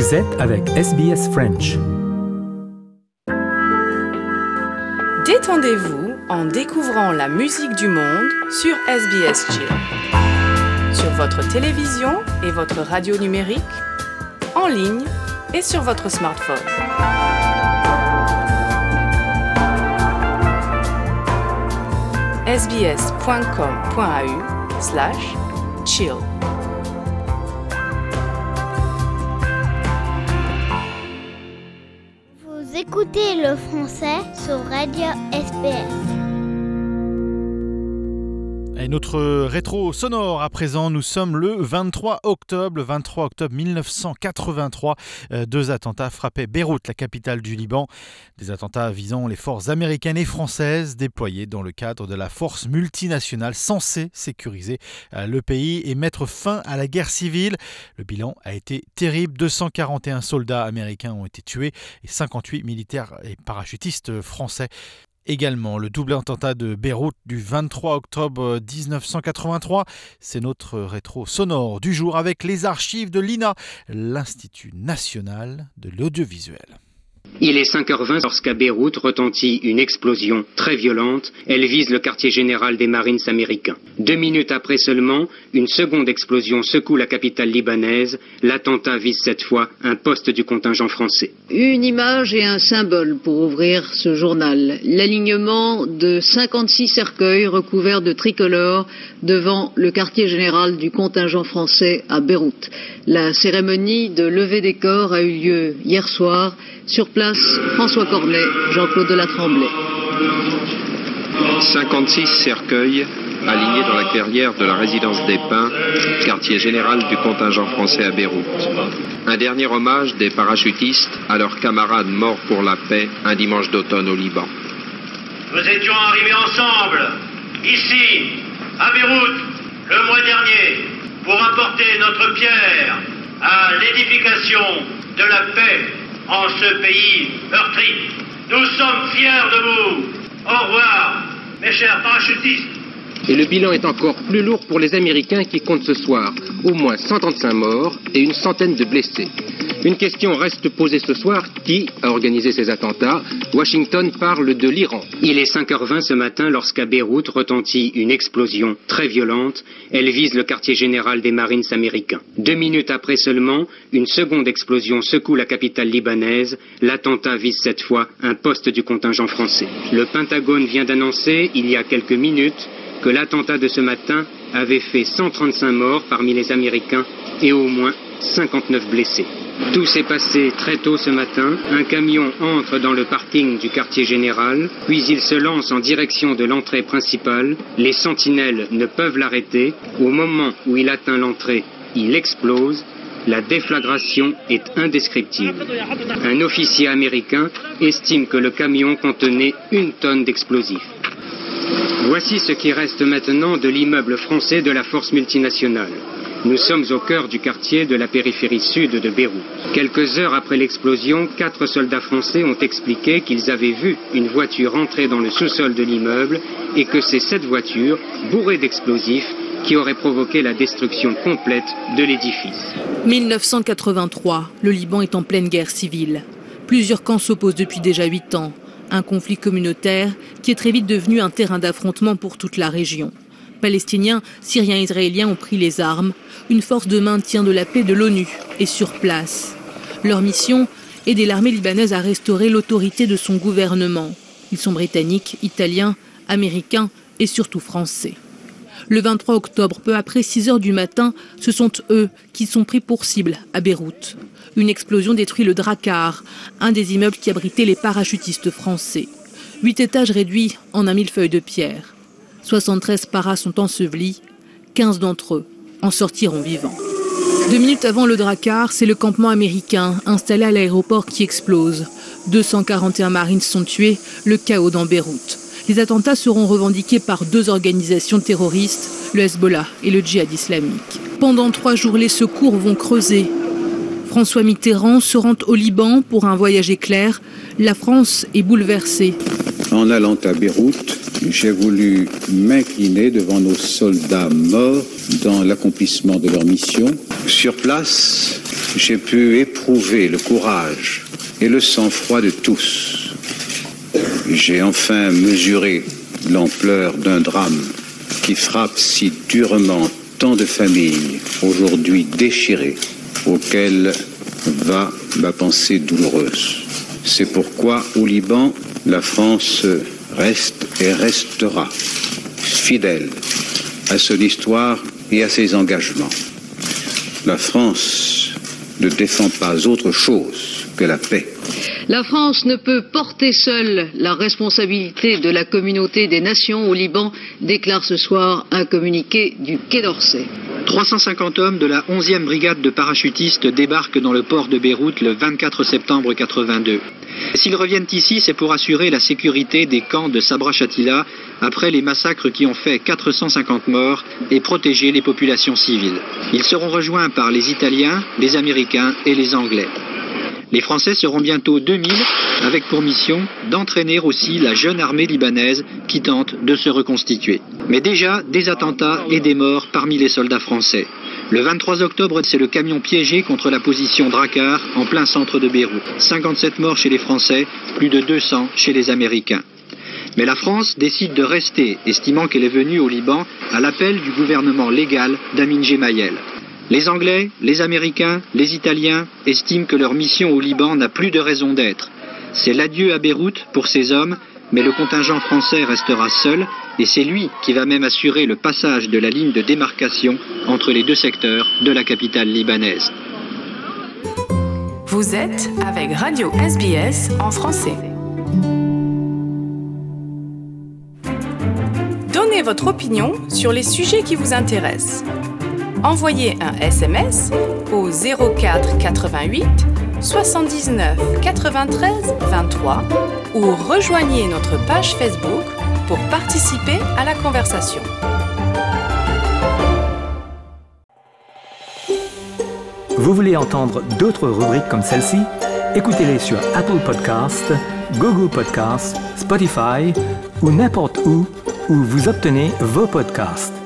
Vous êtes avec SBS French. Détendez-vous en découvrant la musique du monde sur SBS Chill. Sur votre télévision et votre radio numérique, en ligne et sur votre smartphone. sbs.com.au slash chill. Écoutez le français sur Radio SPS. Et notre rétro sonore à présent, nous sommes le 23 octobre, le 23 octobre 1983. Euh, deux attentats frappaient Beyrouth, la capitale du Liban. Des attentats visant les forces américaines et françaises déployées dans le cadre de la force multinationale censée sécuriser euh, le pays et mettre fin à la guerre civile. Le bilan a été terrible. 241 soldats américains ont été tués et 58 militaires et parachutistes français également. Le double attentat de Beyrouth du 23 octobre 1983, c'est notre rétro sonore du jour avec les archives de l'INA, l'Institut national de l'audiovisuel. Il est 5h20 lorsqu'à Beyrouth retentit une explosion très violente. Elle vise le quartier général des Marines américains. Deux minutes après seulement, une seconde explosion secoue la capitale libanaise. L'attentat vise cette fois un poste du contingent français. Une image et un symbole pour ouvrir ce journal. L'alignement de 56 cercueils recouverts de tricolores devant le quartier général du contingent français à Beyrouth. La cérémonie de levée des corps a eu lieu hier soir. Sur place, François Cornet, Jean-Claude Delatremblay. 56 cercueils alignés dans la clairière de la résidence des Pins, quartier général du contingent français à Beyrouth. Un dernier hommage des parachutistes à leurs camarades morts pour la paix un dimanche d'automne au Liban. Nous étions arrivés ensemble, ici, à Beyrouth, le mois dernier, pour apporter notre pierre à l'édification de la paix en ce pays meurtri. Nous sommes fiers de vous. Au revoir, mes chers parachutistes. Et le bilan est encore plus lourd pour les Américains qui comptent ce soir au moins 135 morts et une centaine de blessés. Une question reste posée ce soir. Qui a organisé ces attentats? Washington parle de l'Iran. Il est 5h20 ce matin lorsqu'à Beyrouth retentit une explosion très violente. Elle vise le quartier général des Marines américains. Deux minutes après seulement, une seconde explosion secoue la capitale libanaise. L'attentat vise cette fois un poste du contingent français. Le Pentagone vient d'annoncer, il y a quelques minutes, que l'attentat de ce matin avait fait 135 morts parmi les Américains et au moins 59 blessés. Tout s'est passé très tôt ce matin. Un camion entre dans le parking du quartier général, puis il se lance en direction de l'entrée principale. Les sentinelles ne peuvent l'arrêter. Au moment où il atteint l'entrée, il explose. La déflagration est indescriptible. Un officier américain estime que le camion contenait une tonne d'explosifs. Voici ce qui reste maintenant de l'immeuble français de la force multinationale. Nous sommes au cœur du quartier de la périphérie sud de Beyrouth. Quelques heures après l'explosion, quatre soldats français ont expliqué qu'ils avaient vu une voiture entrer dans le sous-sol de l'immeuble et que c'est cette voiture, bourrée d'explosifs, qui aurait provoqué la destruction complète de l'édifice. 1983, le Liban est en pleine guerre civile. Plusieurs camps s'opposent depuis déjà huit ans. Un conflit communautaire qui est très vite devenu un terrain d'affrontement pour toute la région. Palestiniens, Syriens Israéliens ont pris les armes. Une force de maintien de la paix de l'ONU est sur place. Leur mission Aider l'armée libanaise à restaurer l'autorité de son gouvernement. Ils sont britanniques, italiens, américains et surtout français. Le 23 octobre, peu après 6 heures du matin, ce sont eux qui sont pris pour cible à Beyrouth. Une explosion détruit le Drakkar, un des immeubles qui abritait les parachutistes français. Huit étages réduits en un millefeuille de pierre. 73 paras sont ensevelis, 15 d'entre eux en sortiront vivants. Deux minutes avant le Drakkar, c'est le campement américain installé à l'aéroport qui explose. 241 marines sont tués, le chaos dans Beyrouth. Les attentats seront revendiqués par deux organisations terroristes, le Hezbollah et le djihad islamique. Pendant trois jours, les secours vont creuser. François Mitterrand se rend au Liban pour un voyage éclair. La France est bouleversée. En allant à Beyrouth, j'ai voulu m'incliner devant nos soldats morts dans l'accomplissement de leur mission. Sur place, j'ai pu éprouver le courage et le sang-froid de tous. J'ai enfin mesuré l'ampleur d'un drame qui frappe si durement tant de familles aujourd'hui déchirées, auxquelles va ma pensée douloureuse. C'est pourquoi au Liban, la France reste et restera fidèle à son histoire et à ses engagements. La France ne défend pas autre chose que la paix. La France ne peut porter seule la responsabilité de la communauté des nations au Liban, déclare ce soir un communiqué du Quai d'Orsay. 350 hommes de la 11e brigade de parachutistes débarquent dans le port de Beyrouth le 24 septembre 82. S'ils reviennent ici, c'est pour assurer la sécurité des camps de Sabra Shatila après les massacres qui ont fait 450 morts et protéger les populations civiles. Ils seront rejoints par les Italiens, les Américains et les Anglais. Les Français seront bientôt 2000 avec pour mission d'entraîner aussi la jeune armée libanaise qui tente de se reconstituer. Mais déjà, des attentats et des morts parmi les soldats français. Le 23 octobre, c'est le camion piégé contre la position Drakkar en plein centre de Beyrouth. 57 morts chez les Français, plus de 200 chez les Américains. Mais la France décide de rester, estimant qu'elle est venue au Liban à l'appel du gouvernement légal d'Amin Gemayel. Les Anglais, les Américains, les Italiens estiment que leur mission au Liban n'a plus de raison d'être. C'est l'adieu à Beyrouth pour ces hommes, mais le contingent français restera seul et c'est lui qui va même assurer le passage de la ligne de démarcation entre les deux secteurs de la capitale libanaise. Vous êtes avec Radio SBS en français. Donnez votre opinion sur les sujets qui vous intéressent. Envoyez un SMS au 04 88 79 93 23 ou rejoignez notre page Facebook pour participer à la conversation. Vous voulez entendre d'autres rubriques comme celle-ci? Écoutez-les sur Apple Podcasts, Google Podcasts, Spotify ou n'importe où où vous obtenez vos podcasts.